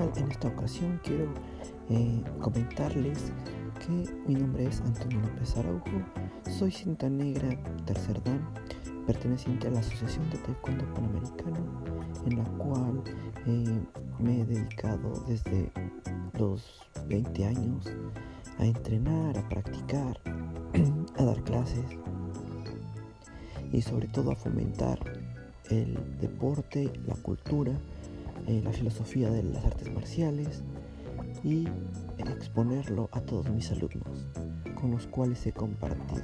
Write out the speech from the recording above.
esta ocasión quiero eh, comentarles que mi nombre es Antonio López Araujo, soy cinta negra tercer dan, perteneciente a la Asociación de Taekwondo Panamericano, en la cual eh, me he dedicado desde los 20 años a entrenar, a practicar, a dar clases y sobre todo a fomentar el deporte, la cultura, eh, la filosofía de las artes marciales y exponerlo a todos mis alumnos con los cuales he compartido